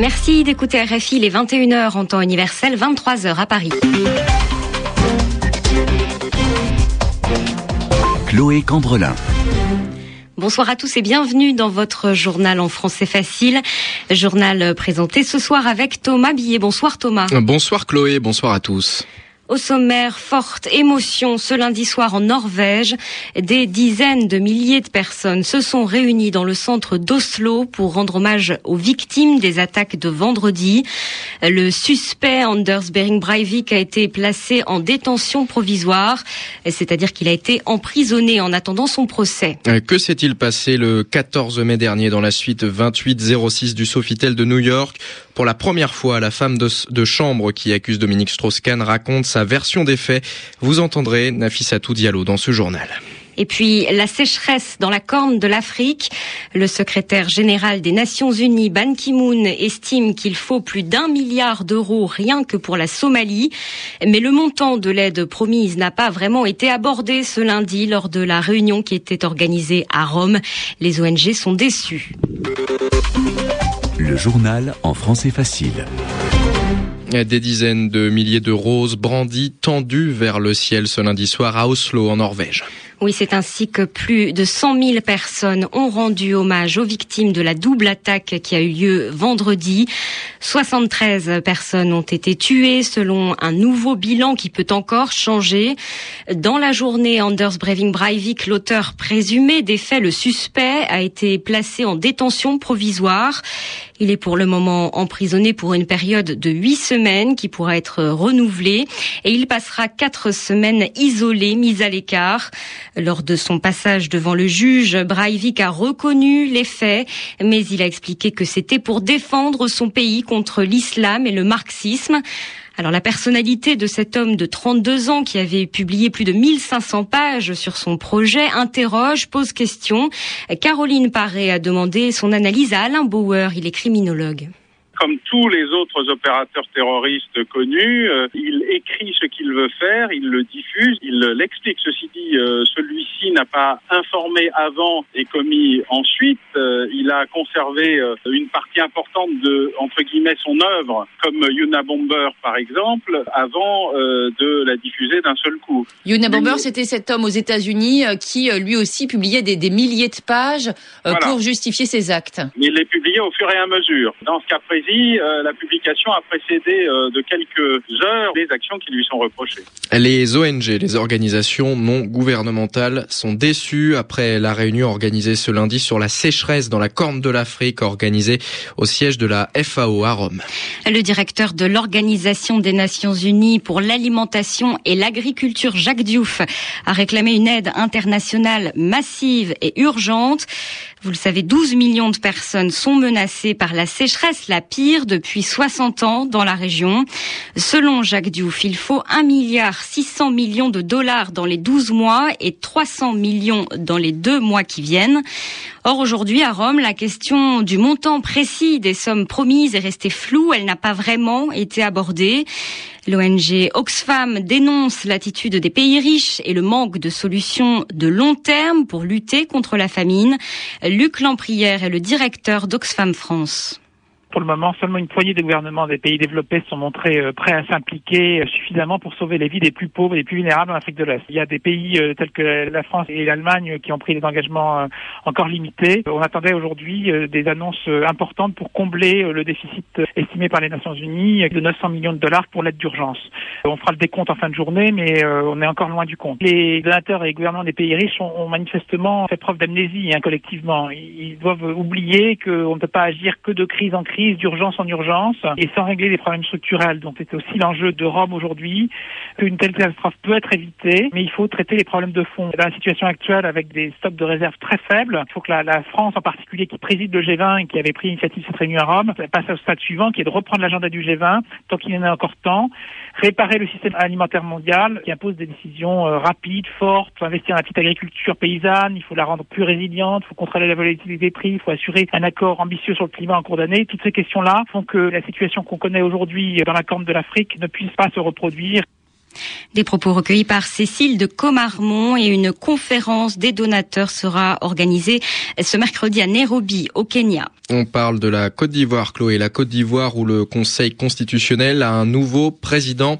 Merci d'écouter RFI les 21h en temps universel, 23h à Paris. Chloé Cambrelin. Bonsoir à tous et bienvenue dans votre journal en français facile. Journal présenté ce soir avec Thomas Billet. Bonsoir Thomas. Bonsoir Chloé, bonsoir à tous. Au sommaire, forte émotion ce lundi soir en Norvège. Des dizaines de milliers de personnes se sont réunies dans le centre d'Oslo pour rendre hommage aux victimes des attaques de vendredi. Le suspect Anders Behring Breivik a été placé en détention provisoire, c'est-à-dire qu'il a été emprisonné en attendant son procès. Euh, que s'est-il passé le 14 mai dernier dans la suite 2806 du Sofitel de New York? Pour la première fois, la femme de chambre qui accuse Dominique Strauss-Kahn raconte sa version des faits. Vous entendrez Nafissatou Diallo dans ce journal. Et puis la sécheresse dans la corne de l'Afrique. Le secrétaire général des Nations Unies, Ban Ki-moon, estime qu'il faut plus d'un milliard d'euros rien que pour la Somalie. Mais le montant de l'aide promise n'a pas vraiment été abordé ce lundi lors de la réunion qui était organisée à Rome. Les ONG sont déçues. Le journal en français facile. Des dizaines de milliers de roses brandies tendues vers le ciel ce lundi soir à Oslo en Norvège. Oui, c'est ainsi que plus de 100 000 personnes ont rendu hommage aux victimes de la double attaque qui a eu lieu vendredi. 73 personnes ont été tuées selon un nouveau bilan qui peut encore changer. Dans la journée, Anders Breivik Breivik, l'auteur présumé des faits, le suspect, a été placé en détention provisoire. Il est pour le moment emprisonné pour une période de huit semaines qui pourra être renouvelée et il passera quatre semaines isolé, mis à l'écart. Lors de son passage devant le juge, Breivik a reconnu les faits, mais il a expliqué que c'était pour défendre son pays contre l'islam et le marxisme. Alors la personnalité de cet homme de 32 ans qui avait publié plus de 1500 pages sur son projet interroge, pose question. Caroline Paré a demandé son analyse à Alain Bauer, il est criminologue comme tous les autres opérateurs terroristes connus, euh, il écrit ce qu'il veut faire, il le diffuse, il l'explique. Ceci dit, euh, celui-ci n'a pas informé avant et commis ensuite. Euh, il a conservé une partie importante de, entre guillemets, son œuvre, comme Yuna Bomber par exemple, avant de la diffuser d'un seul coup. Yuna Bomber, c'était cet homme aux États-Unis qui lui aussi publiait des, des milliers de pages pour justifier ses actes. Il les publiait au fur et à mesure. Dans ce cas précis, euh, la publication a précédé euh, de quelques heures les actions qui lui sont reprochées. Les ONG, les organisations non gouvernementales, sont déçues après la réunion organisée ce lundi sur la sécheresse dans la Corne de l'Afrique, organisée au siège de la FAO à Rome. Le directeur de l'Organisation des Nations Unies pour l'alimentation et l'agriculture, Jacques Diouf, a réclamé une aide internationale massive et urgente. Vous le savez, 12 millions de personnes sont menacées par la sécheresse, la pire depuis 60 ans dans la région. Selon Jacques Diouf, il faut 1 milliard 600 millions de dollars dans les 12 mois et 300 millions dans les deux mois qui viennent. Or, aujourd'hui, à Rome, la question du montant précis des sommes promises est restée floue. Elle n'a pas vraiment été abordée. L'ONG Oxfam dénonce l'attitude des pays riches et le manque de solutions de long terme pour lutter contre la famine. Luc Lamprière est le directeur d'Oxfam France. Pour le moment, seulement une poignée de gouvernements des pays développés sont montrés euh, prêts à s'impliquer euh, suffisamment pour sauver les vies des plus pauvres et des plus vulnérables en Afrique de l'Est. Il y a des pays euh, tels que la France et l'Allemagne qui ont pris des engagements encore limités. On attendait aujourd'hui des annonces importantes pour combler le déficit estimé par les Nations Unies de 900 millions de dollars pour l'aide d'urgence. On fera le décompte en fin de journée, mais on est encore loin du compte. Les donateurs et les gouvernements des pays riches ont, manifestement fait preuve d'amnésie hein, collectivement. Ils doivent oublier qu'on ne peut pas agir que de crise en crise d'urgence en urgence et sans régler les problèmes structurels. Donc c'est aussi l'enjeu de Rome aujourd'hui. Une telle catastrophe peut être évitée, mais il faut traiter les problèmes de fond. Dans la situation actuelle, avec des stocks de réserves très faibles, il faut que la, France en particulier, qui préside le G20 et qui avait pris l'initiative de cette réunion à Rome, passe au stade suivant, qui est de reprendre l'agenda du G20, tant qu'il en a encore temps, réparer le système alimentaire mondial, qui impose des décisions euh, rapides, fortes, faut investir dans la petite agriculture paysanne, il faut la rendre plus résiliente, il faut contrôler la volatilité des prix, il faut assurer un accord ambitieux sur le climat en cours d'année. Questions-là font que la situation qu'on connaît aujourd'hui dans la corne de l'Afrique ne puisse pas se reproduire. Des propos recueillis par Cécile de Comarmont et une conférence des donateurs sera organisée ce mercredi à Nairobi, au Kenya. On parle de la Côte d'Ivoire, Chloé, la Côte d'Ivoire où le Conseil constitutionnel a un nouveau président.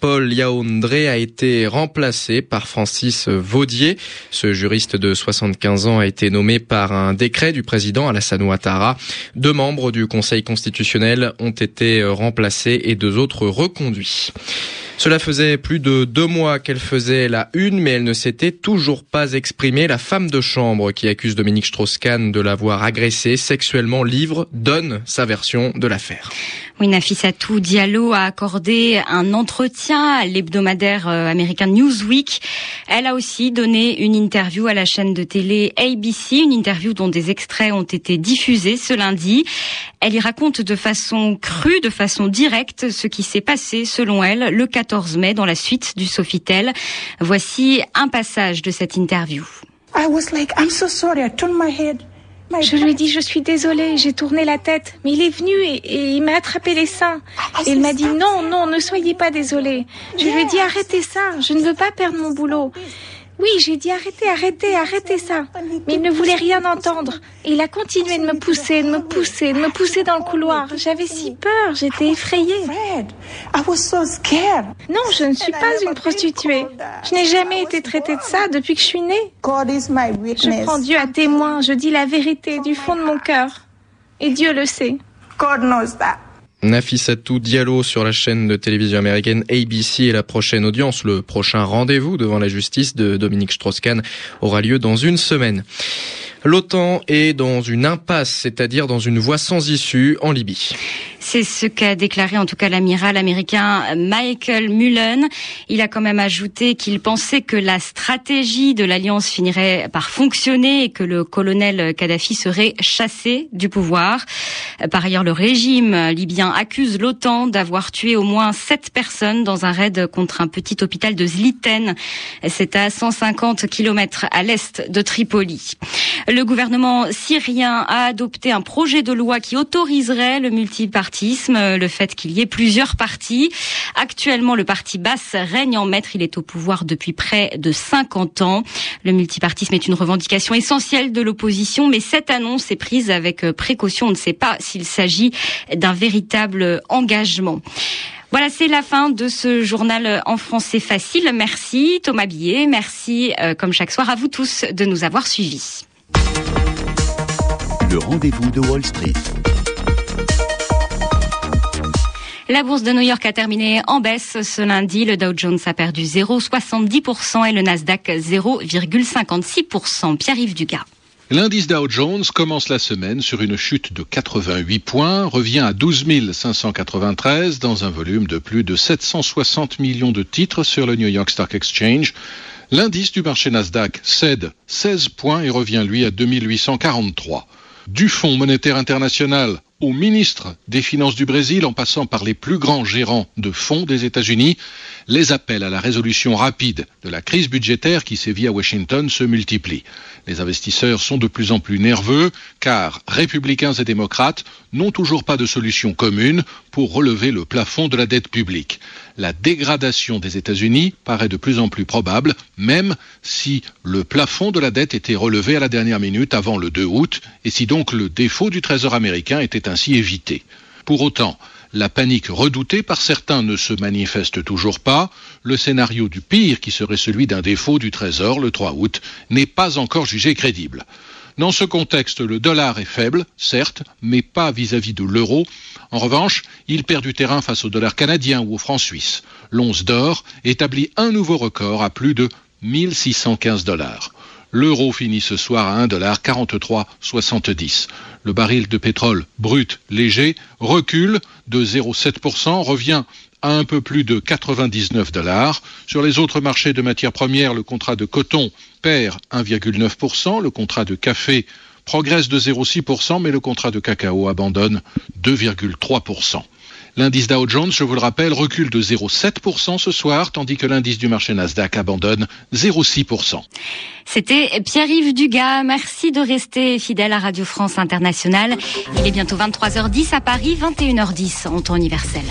Paul Yaoundré a été remplacé par Francis Vaudier. Ce juriste de 75 ans a été nommé par un décret du président Alassane Ouattara. Deux membres du Conseil constitutionnel ont été remplacés et deux autres reconduits. Cela faisait plus de deux mois qu'elle faisait la une, mais elle ne s'était toujours pas exprimée. La femme de chambre qui accuse Dominique Strauss-Kahn de l'avoir agressée sexuellement livre, donne sa version de l'affaire. Oui, Nafissatou Diallo a accordé un entretien à l'hebdomadaire euh, américain Newsweek. Elle a aussi donné une interview à la chaîne de télé ABC, une interview dont des extraits ont été diffusés ce lundi. Elle y raconte de façon crue, de façon directe, ce qui s'est passé, selon elle, le 14 mai dans la suite du Sofitel. Voici un passage de cette interview. I was like, I'm so sorry. I turned my head. Je lui ai dit, je suis désolée, j'ai tourné la tête. Mais il est venu et, il m'a attrapé les seins. Et il m'a dit, non, non, ne soyez pas désolée. Je lui ai dit, arrêtez ça, je ne veux pas perdre mon boulot. Oui, j'ai dit arrêtez, arrêtez, arrêtez ça. Mais il ne voulait rien entendre. Et il a continué de me pousser, de me pousser, de me pousser dans le couloir. J'avais si peur, j'étais effrayée. Non, je ne suis pas une prostituée. Je n'ai jamais été traitée de ça depuis que je suis née. Je prends Dieu à témoin, je dis la vérité du fond de mon cœur. Et Dieu le sait. God knows that. Nafissatou Diallo sur la chaîne de télévision américaine ABC et la prochaine audience, le prochain rendez-vous devant la justice de Dominique Strauss-Kahn aura lieu dans une semaine. L'OTAN est dans une impasse, c'est-à-dire dans une voie sans issue en Libye. C'est ce qu'a déclaré en tout cas l'amiral américain Michael Mullen. Il a quand même ajouté qu'il pensait que la stratégie de l'alliance finirait par fonctionner et que le colonel Kadhafi serait chassé du pouvoir. Par ailleurs, le régime libyen accuse l'OTAN d'avoir tué au moins sept personnes dans un raid contre un petit hôpital de Zliten. C'est à 150 kilomètres à l'est de Tripoli. Le gouvernement syrien a adopté un projet de loi qui autoriserait le multipartisme, le fait qu'il y ait plusieurs partis. Actuellement, le parti basse règne en maître. Il est au pouvoir depuis près de 50 ans. Le multipartisme est une revendication essentielle de l'opposition, mais cette annonce est prise avec précaution. On ne sait pas s'il s'agit d'un véritable engagement. Voilà, c'est la fin de ce journal en français facile. Merci Thomas Billet, merci euh, comme chaque soir à vous tous de nous avoir suivis. Le rendez-vous de Wall Street. La bourse de New York a terminé en baisse ce lundi. Le Dow Jones a perdu 0,70% et le Nasdaq 0,56%. Pierre-Yves Dugas. L'indice Dow Jones commence la semaine sur une chute de 88 points, revient à 12 593 dans un volume de plus de 760 millions de titres sur le New York Stock Exchange. L'indice du marché Nasdaq cède 16 points et revient lui à 2843. Du Fonds monétaire international au ministre des Finances du Brésil, en passant par les plus grands gérants de fonds des États-Unis, les appels à la résolution rapide de la crise budgétaire qui sévit à Washington se multiplient. Les investisseurs sont de plus en plus nerveux car républicains et démocrates n'ont toujours pas de solution commune pour relever le plafond de la dette publique. La dégradation des États-Unis paraît de plus en plus probable, même si le plafond de la dette était relevé à la dernière minute avant le 2 août et si donc le défaut du Trésor américain était ainsi. Pour autant, la panique redoutée par certains ne se manifeste toujours pas. Le scénario du pire, qui serait celui d'un défaut du Trésor le 3 août, n'est pas encore jugé crédible. Dans ce contexte, le dollar est faible, certes, mais pas vis-à-vis de l'euro. En revanche, il perd du terrain face au dollar canadien ou au franc suisse. L'once d'or établit un nouveau record à plus de 1615 dollars. L'euro finit ce soir à 1,4370. Le baril de pétrole brut léger recule de 0,7%, revient à un peu plus de 99 dollars. Sur les autres marchés de matières premières, le contrat de coton perd 1,9%, le contrat de café progresse de 0,6%, mais le contrat de cacao abandonne 2,3%. L'indice Dow Jones, je vous le rappelle, recule de 0,7% ce soir, tandis que l'indice du marché Nasdaq abandonne 0,6%. C'était Pierre-Yves Dugas. Merci de rester fidèle à Radio France Internationale. Il est bientôt 23h10 à Paris, 21h10 en temps universel.